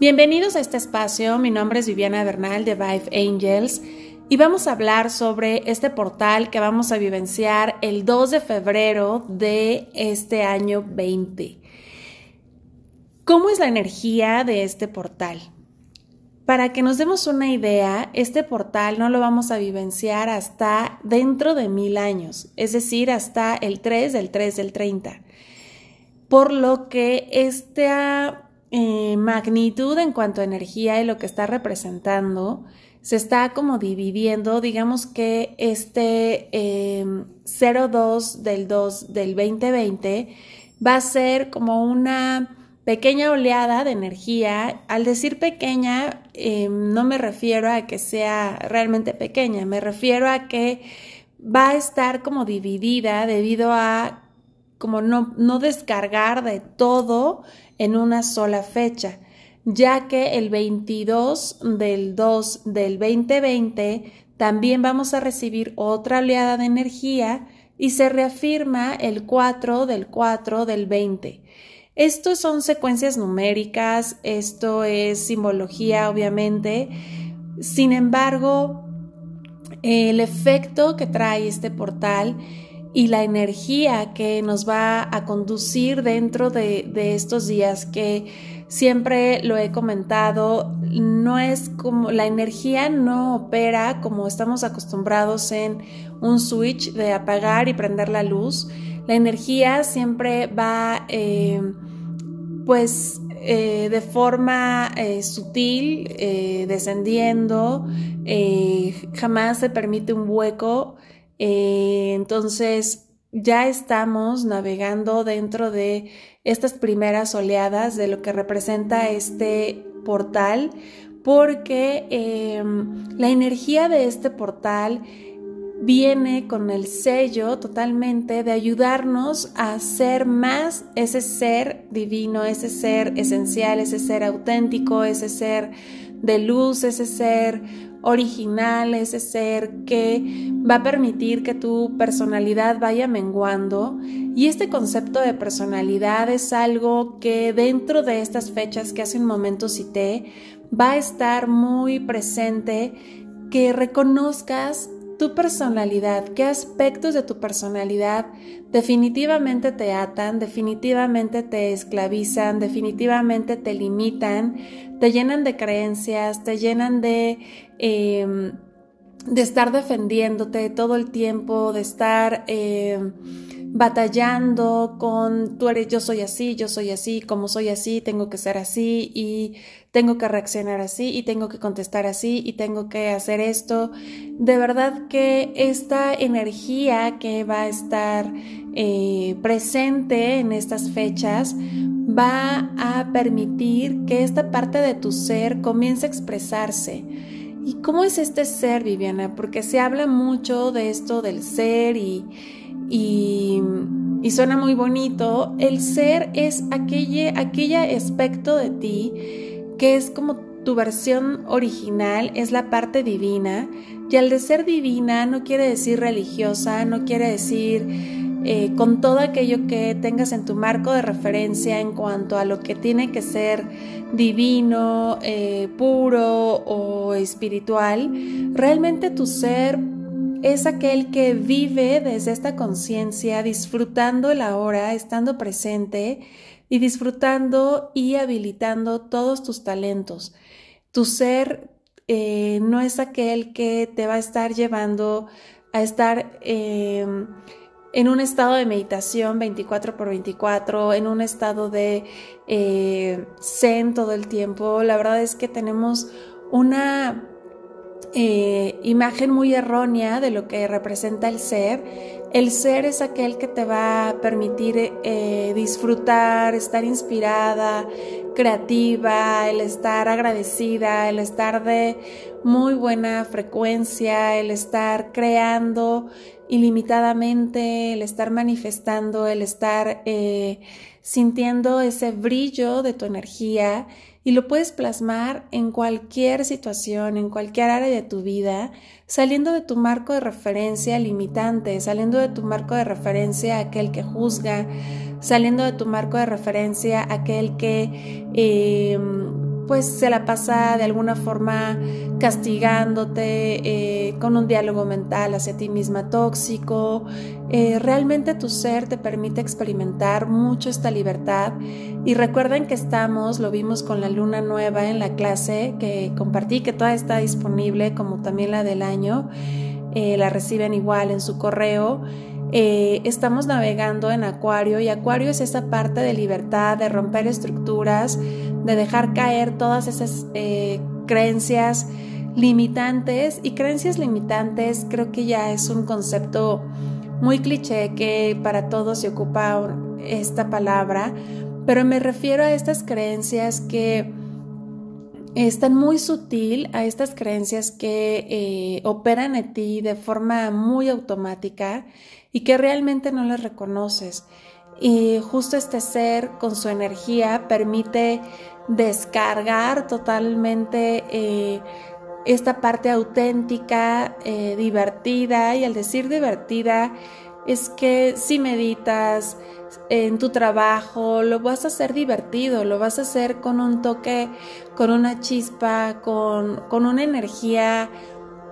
Bienvenidos a este espacio, mi nombre es Viviana Bernal de Vive Angels y vamos a hablar sobre este portal que vamos a vivenciar el 2 de febrero de este año 20. ¿Cómo es la energía de este portal? Para que nos demos una idea, este portal no lo vamos a vivenciar hasta dentro de mil años, es decir, hasta el 3 del 3 del 30. Por lo que esta eh, magnitud en cuanto a energía y lo que está representando se está como dividiendo, digamos que este 02 em, del 2 del 2020 va a ser como una pequeña oleada de energía. Al decir pequeña, em, no me refiero a que sea realmente pequeña, me refiero a que va a estar como dividida debido a como no, descargar de todo en una sola fecha, ya que el 22 del 2 del 2020 también vamos a recibir otra oleada de energía y se reafirma el 4 del 4 del 20. Esto son secuencias numéricas, esto es simbología obviamente, sin embargo, el efecto que trae este portal y la energía que nos va a conducir dentro de, estos días que siempre lo he comentado, no es como la energía no opera como estamos acostumbrados en un switch de apagar y prender la luz. La energía siempre va eh, pues eh, de forma eh, sutil, descendiendo, jamás se permite un hueco eh, entonces, ya estamos navegando dentro de estas primeras oleadas de lo que representa este portal, porque em, la energía de este portal viene con el sello totalmente de ayudarnos a ser más ese ser divino, ese ser esencial, ese ser auténtico, ese ser de luz, ese ser original, ese ser que va a permitir que tu personalidad vaya menguando. Y este concepto de personalidad es algo que dentro de estas fechas que hace un momento cité, va a estar muy presente, que reconozcas tu personalidad, qué aspectos de tu personalidad definitivamente te atan, definitivamente te esclavizan, definitivamente te limitan, te llenan de creencias, te llenan de, em, de estar defendiéndote todo el tiempo, de estar... Em, batallando con tú eres yo soy así, yo soy así, como soy así, tengo que ser así y tengo que reaccionar así y tengo que contestar así y tengo que hacer esto. De verdad que esta energía que va a estar eh, presente en estas fechas va a permitir que esta parte de tu ser comience a expresarse. ¿Y cómo es este ser, Viviana? Porque se habla mucho de esto del ser y y, suena muy bonito, el ser es aquel, aquella aspecto de ti que es como tu versión original, es la parte divina. Y al de ser divina no quiere decir religiosa, no quiere decir eh, con todo aquello que tengas en tu marco de referencia en cuanto a lo que tiene que ser divino, eh, puro o espiritual. Realmente tu ser es aquel que vive desde esta conciencia, disfrutando el ahora, estando presente y disfrutando y habilitando todos tus talentos. Tu ser eh, no es aquel que te va a estar llevando a estar em, en un estado de meditación 24 por 24, en un estado de eh, zen todo el tiempo. La verdad es que tenemos una eh, imagen muy errónea de lo que representa el ser. El ser es aquel que te va a permitir eh, disfrutar, estar inspirada, creativa, el estar agradecida, el estar de muy buena frecuencia, el estar creando ilimitadamente, el estar manifestando, el estar eh, sintiendo ese brillo de tu energía y lo puedes plasmar en cualquier situación, en cualquier área de tu vida, saliendo de tu marco de referencia limitante, saliendo de tu marco de referencia aquel que juzga, saliendo de tu marco de referencia aquel que... Eh, pues se la pasa de alguna forma castigándote, eh, con un diálogo mental hacia ti misma tóxico. Eh, realmente tu ser te permite experimentar mucho esta libertad. Y recuerden que estamos, lo vimos con la luna nueva en la clase que compartí, que toda está disponible, como también la del año. Eh, la reciben igual en su correo. estamos navegando en Acuario y Acuario es esa parte de libertad, de romper estructuras, de dejar caer todas esas eh, creencias limitantes y creencias limitantes creo que ya es un concepto muy cliché que para todos se ocupa esta palabra, pero me refiero a estas creencias que están muy sutil, a estas creencias que eh, operan en ti de forma muy automática y que realmente no las reconoces. Y justo este ser con su energía permite descargar totalmente eh, esta parte auténtica, eh, divertida, y al decir divertida es que si meditas en tu trabajo, lo vas a hacer divertido, lo vas a hacer con un toque, con una chispa, con, una energía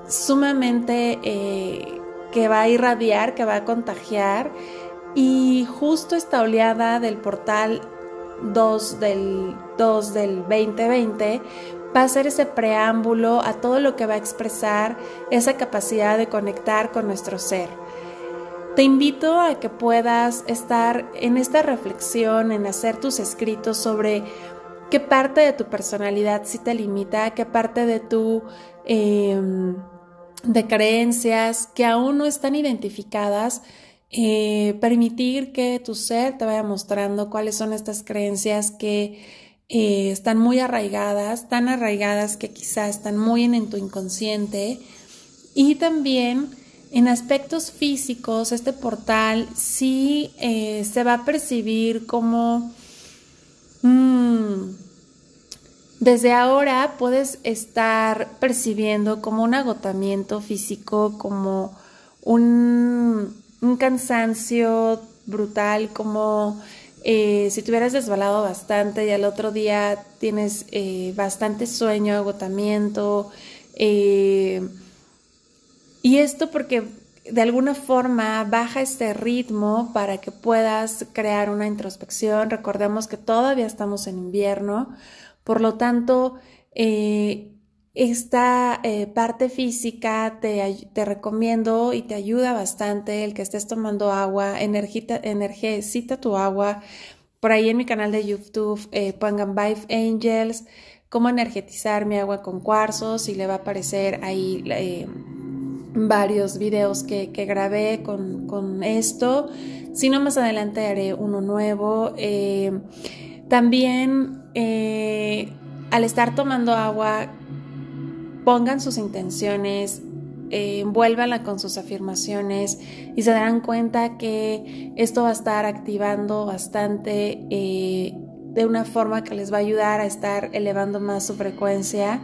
sumamente eh, que va a irradiar, que va a contagiar. Y justo esta oleada del portal 2 del, 2 del 2020 va a ser ese preámbulo a todo lo que va a expresar esa capacidad de conectar con nuestro ser. Te invito a que puedas estar en esta reflexión, en hacer tus escritos sobre qué parte de tu personalidad sí te limita, qué parte de tu... Em, de creencias que aún no están identificadas, eh, permitir que tu ser te vaya mostrando cuáles son estas creencias que eh, están muy arraigadas, tan arraigadas que quizás están muy en, tu inconsciente. Y también en aspectos físicos, este portal sí eh, se va a percibir como... Mm, desde ahora puedes estar percibiendo como un agotamiento físico, como un, un cansancio brutal, como eh, si te hubieras desbalado bastante y al otro día tienes eh, bastante sueño, agotamiento. Eh, y esto porque de alguna forma baja este ritmo para que puedas crear una introspección. Recordemos que todavía estamos en invierno, por lo tanto, esta eh, parte física te, te, recomiendo y te ayuda bastante el que estés tomando agua, energicita tu agua. Por ahí en mi canal de YouTube eh, pongan Vive Angels, cómo energetizar mi agua con cuarzos y le va a aparecer ahí eh, varios videos que, que grabé con, con, esto. Si no, más adelante haré uno nuevo. también al estar tomando agua pongan sus intenciones, eh, envuélvanla con sus afirmaciones y se darán cuenta que esto va a estar activando bastante eh, de una forma que les va a ayudar a estar elevando más su frecuencia.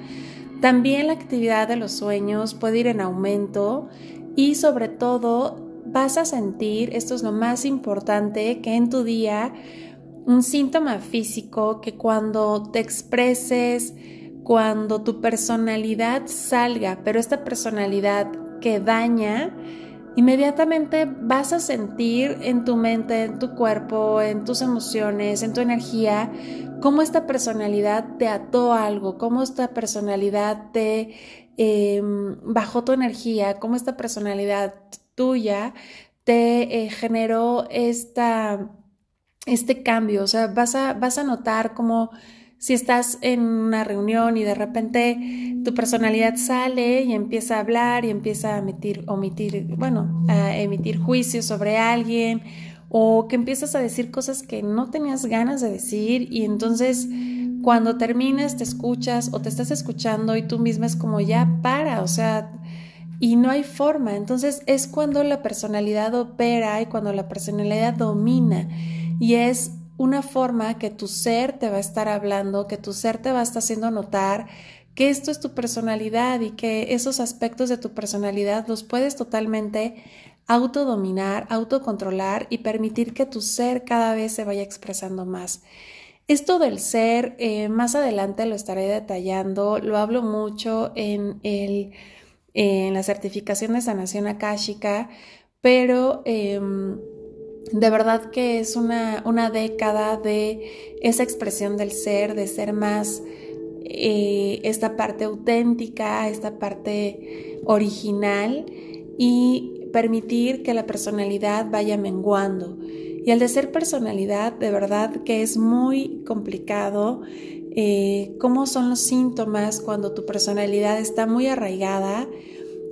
También la actividad de los sueños puede ir en aumento y sobre todo vas a sentir, esto es lo más importante, que en tu día un síntoma físico que cuando te expreses, cuando tu personalidad salga, pero esta personalidad que daña, inmediatamente vas a sentir en tu mente, en tu cuerpo, en tus emociones, en tu energía, cómo esta personalidad te ató algo, cómo esta personalidad te em, bajó tu energía, cómo esta personalidad tuya te eh, generó esta, este cambio. O sea, vas a, vas a notar cómo si estás en una reunión y de repente tu personalidad sale y empieza a hablar y empieza a emitir, omitir, bueno, a emitir juicios sobre alguien o que empiezas a decir cosas que no tenías ganas de decir y entonces cuando terminas te escuchas o te estás escuchando y tú misma es como ya para, o sea, y no hay forma. Entonces es cuando la personalidad opera y cuando la personalidad domina y es una forma que tu ser te va a estar hablando, que tu ser te va a estar haciendo notar que esto es tu personalidad y que esos aspectos de tu personalidad los puedes totalmente autodominar, autocontrolar y permitir que tu ser cada vez se vaya expresando más. Esto del ser, eh, más adelante lo estaré detallando, lo hablo mucho en, el, en la certificación de sanación akáshica, pero em, de verdad que es una, una, década de esa expresión del ser, de ser más eh, esta parte auténtica, esta parte original y permitir que la personalidad vaya menguando. Y al de ser personalidad, de verdad que es muy complicado eh, cómo son los síntomas cuando tu personalidad está muy arraigada.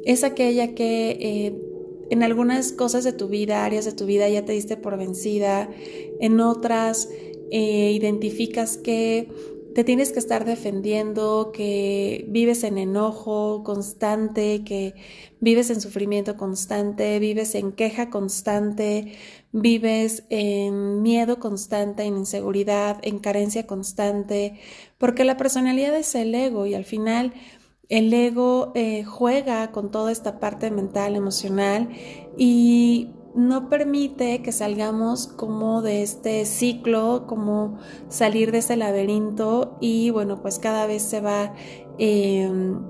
Es aquella que eh, en algunas cosas de tu vida, áreas de tu vida ya te diste por vencida, en otras eh, identificas que te tienes que estar defendiendo, que vives en enojo constante, que vives en sufrimiento constante, vives en queja constante, vives en miedo constante, en inseguridad, en carencia constante, porque la personalidad es el ego y al final el ego eh, juega con toda esta parte mental, emocional y no permite que salgamos como de este ciclo, como salir de ese laberinto y bueno, pues cada vez se va em,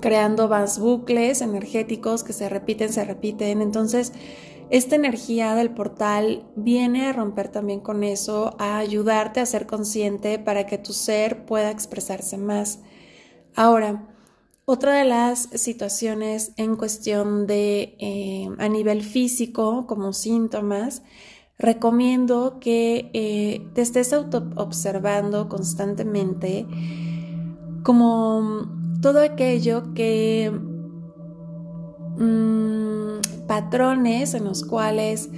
creando más bucles energéticos que se repiten, se repiten. Entonces, esta energía del portal viene a romper también con eso, a ayudarte a ser consciente para que tu ser pueda expresarse más. Ahora, otra de las situaciones en cuestión de eh, a nivel físico, como síntomas, recomiendo que eh, te estés auto observando constantemente como todo aquello que mm, patrones en los cuales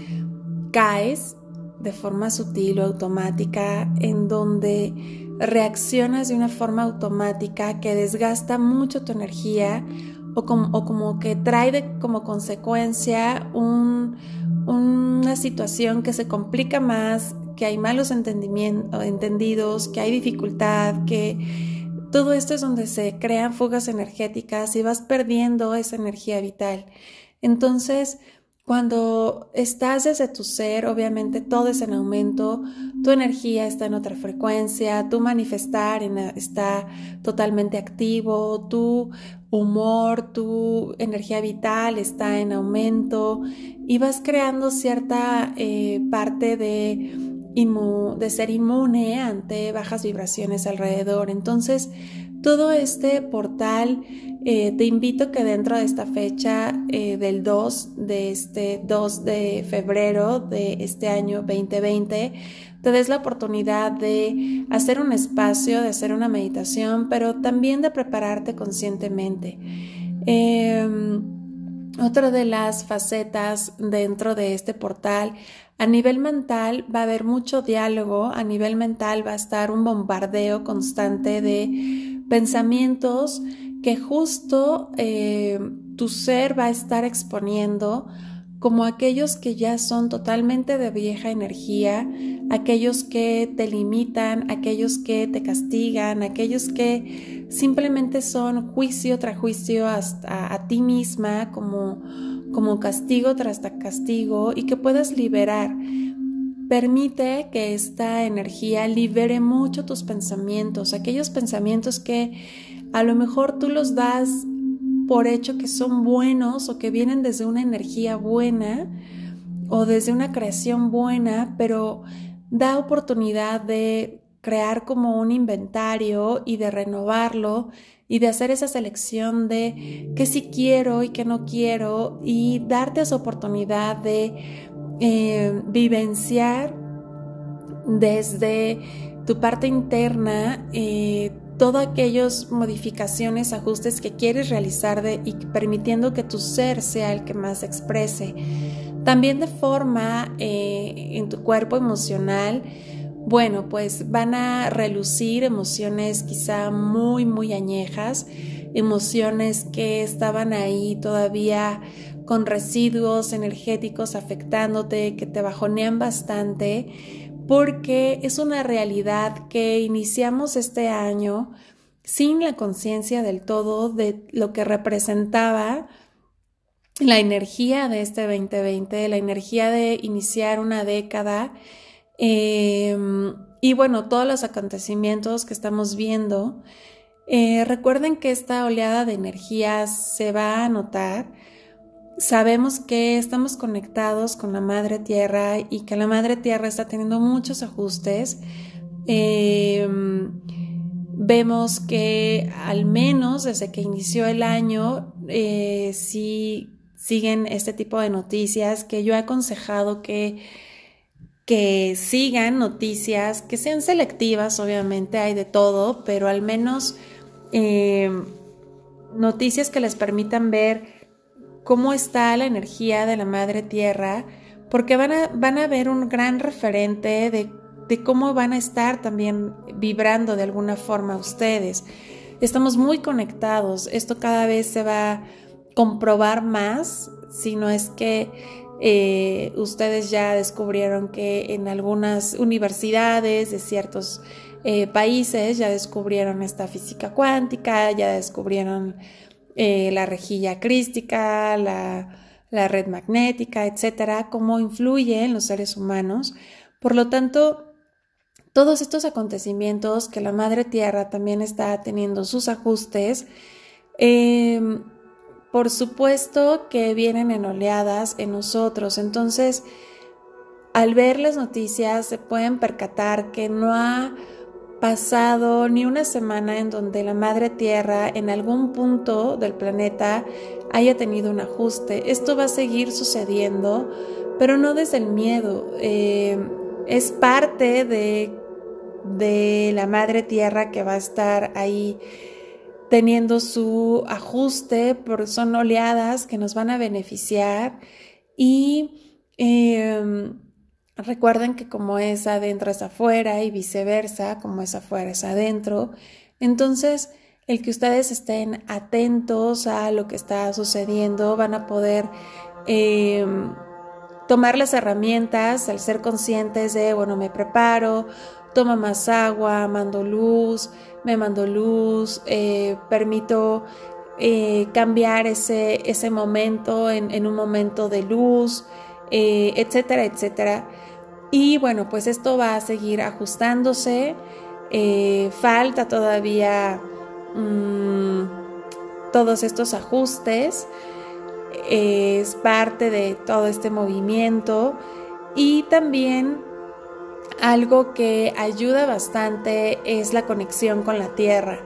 caes de forma sutil o automática, en donde reaccionas de una forma automática que desgasta mucho tu energía o como, que trae como consecuencia una situación que se complica más, que hay malos entendidos, que hay dificultad, que todo esto es donde se crean fugas energéticas y vas perdiendo esa energía vital. Entonces, cuando estás desde tu ser, obviamente todo es en aumento, tu energía está en otra frecuencia, tu manifestar está totalmente activo, tu humor, tu energía vital está en aumento y vas creando cierta eh, parte de, de ser inmune ante bajas vibraciones alrededor. Entonces, todo este portal, eh, te invito que dentro de esta fecha eh, del 2 de este 2 de febrero de este año 2020, te des la oportunidad de hacer un espacio, de hacer una meditación, pero también de prepararte conscientemente. Em, otra de las facetas dentro de este portal, a nivel mental va a haber mucho diálogo, a nivel mental va a estar un bombardeo constante de pensamientos que justo eh, tu ser va a estar exponiendo como aquellos que ya son totalmente de vieja energía, aquellos que te limitan, aquellos que te castigan, aquellos que simplemente son juicio tras juicio hasta a ti misma como, como castigo tras castigo y que puedas liberar. Permite que esta energía libere mucho tus pensamientos, aquellos pensamientos que a lo mejor tú los das por hecho que son buenos o que vienen desde una energía buena o desde una creación buena, pero da oportunidad de crear como un inventario y de renovarlo y de hacer esa selección de qué sí quiero y qué no quiero y darte esa oportunidad de vivenciar desde tu parte interna eh, todas aquellas modificaciones, ajustes que quieres realizar de, y permitiendo que tu ser sea el que más exprese. También de forma eh, en tu cuerpo emocional, bueno, pues van a relucir emociones quizá muy, muy añejas, emociones que estaban ahí todavía con residuos energéticos afectándote, que te bajonean bastante, porque es una realidad que iniciamos este año sin la conciencia del todo de lo que representaba la energía de este 2020, la energía de iniciar una década em, y bueno, todos los acontecimientos que estamos viendo. Eh, recuerden que esta oleada de energía se va a notar. Sabemos que estamos conectados con la Madre Tierra y que la Madre Tierra está teniendo muchos ajustes. Em, vemos que al menos desde que inició el año, eh, sí siguen este tipo de noticias que yo he aconsejado que que sigan noticias, que sean selectivas, obviamente hay de todo, pero al menos eh, noticias que les permitan ver cómo está la energía de la madre tierra, porque van a, van a ver un gran referente de, de cómo van a estar también vibrando de alguna forma ustedes. Estamos muy conectados, esto cada vez se va a comprobar más, si no es que eh, ustedes ya descubrieron que en algunas universidades de ciertos eh, países ya descubrieron esta física cuántica, ya descubrieron eh, la rejilla crística, la, la red magnética, etcétera, cómo influye en los seres humanos. Por lo tanto, todos estos acontecimientos que la Madre Tierra también está teniendo sus ajustes, por supuesto que vienen en oleadas en nosotros. Entonces, al ver las noticias se pueden percatar que no ha pasado ni una semana en donde la Madre Tierra en algún punto del planeta haya tenido un ajuste. Esto va a seguir sucediendo, pero no desde el miedo. Eh, es parte de, de la Madre Tierra que va a estar ahí teniendo su ajuste, porque son oleadas que nos van a beneficiar y em, recuerden que como es adentro es afuera y viceversa, como es afuera es adentro. Entonces, el que ustedes estén atentos a lo que está sucediendo, van a poder em, tomar las herramientas, al ser conscientes de, bueno, me preparo, toma más agua, mando luz, me mando luz, eh, permito eh, cambiar ese, ese momento en, un momento de luz, eh, etcétera, etcétera. Y bueno, pues esto va a seguir ajustándose. falta todavía mm, todos estos ajustes. es parte de todo este movimiento. Y también algo que ayuda bastante es la conexión con la tierra.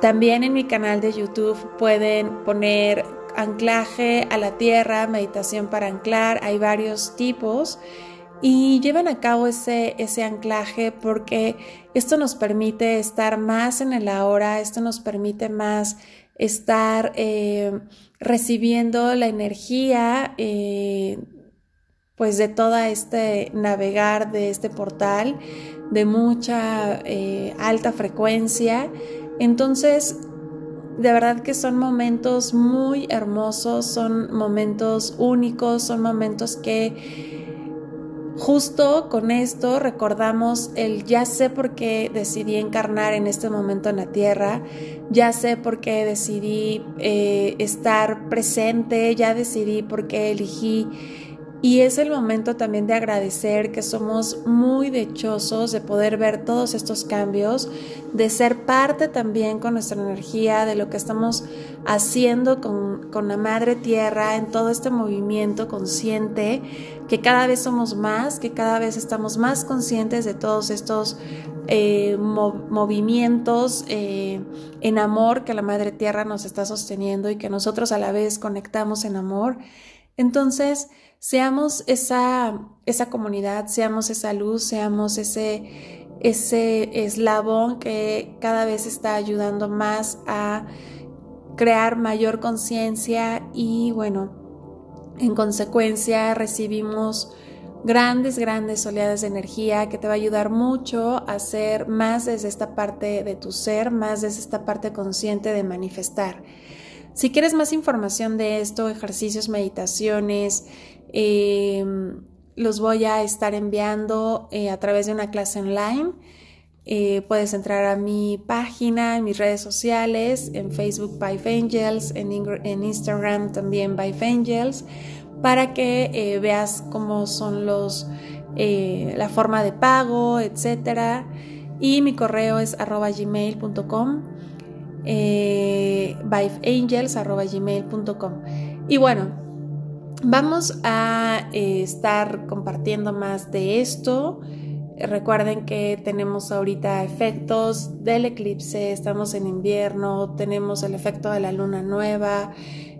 También en mi canal de YouTube pueden poner anclaje a la tierra, meditación para anclar, hay varios tipos y llevan a cabo ese, ese anclaje porque esto nos permite estar más en el ahora, esto nos permite más estar eh, recibiendo la energía eh, pues de toda este navegar de este portal de mucha eh, alta frecuencia. Entonces, de verdad que son momentos muy hermosos, son momentos únicos, son momentos que justo con esto recordamos el ya sé por qué decidí encarnar en este momento en la tierra, ya sé por qué decidí eh, estar presente, ya decidí por qué elegí y es el momento también de agradecer que somos muy dichosos de poder ver todos estos cambios, de ser parte también con nuestra energía de lo que estamos haciendo con, la Madre Tierra en todo este movimiento consciente, que cada vez somos más, que cada vez estamos más conscientes de todos estos eh, movimientos eh, en amor que la Madre Tierra nos está sosteniendo y que nosotros a la vez conectamos en amor. Entonces, seamos esa, esa comunidad, seamos esa luz, seamos ese, ese eslabón que cada vez está ayudando más a crear mayor conciencia y bueno, en consecuencia recibimos grandes, grandes oleadas de energía que te va a ayudar mucho a ser más desde esta parte de tu ser, más desde esta parte consciente de manifestar. Si quieres más información de esto, ejercicios, meditaciones, Em, los voy a estar enviando eh, a través de una clase online. Eh, puedes entrar a mi página, en mis redes sociales, en Facebook Vive Angels, en, Instagram también Vive Angels, para que eh, veas cómo son los la forma de pago, etcétera. Y mi correo es arroba gmail.com, eh, gmail.com. Y bueno, vamos a eh, estar compartiendo más de esto. Recuerden que tenemos ahorita efectos del eclipse, estamos en invierno, tenemos el efecto de la luna nueva,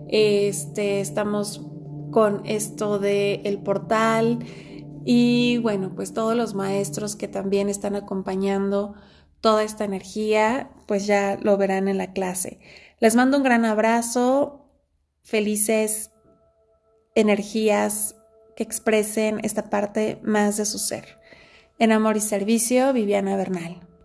este, estamos con esto del el portal y bueno, pues todos los maestros que también están acompañando toda esta energía, pues ya lo verán en la clase. Les mando un gran abrazo, felices energías que expresen esta parte más de su ser. En Amor y Servicio, Viviana Bernal.